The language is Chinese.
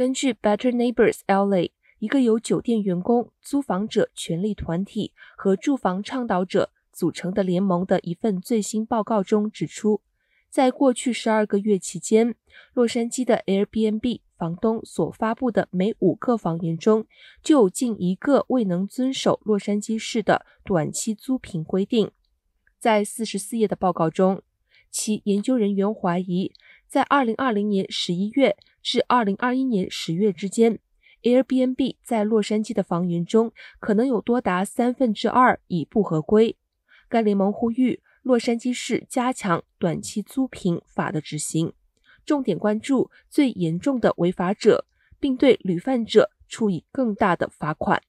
根据 Better Neighbors LA，一个由酒店员工、租房者权利团体和住房倡导者组成的联盟的一份最新报告中指出，在过去十二个月期间，洛杉矶的 Airbnb 房东所发布的每五个房源中，就有近一个未能遵守洛杉矶市的短期租赁规定。在四十四页的报告中，其研究人员怀疑，在二零二零年十一月至二零二一年十月之间，Airbnb 在洛杉矶的房源中可能有多达三分之二已不合规。该联盟呼吁洛杉矶市加强短期租赁法的执行，重点关注最严重的违法者，并对屡犯者处以更大的罚款。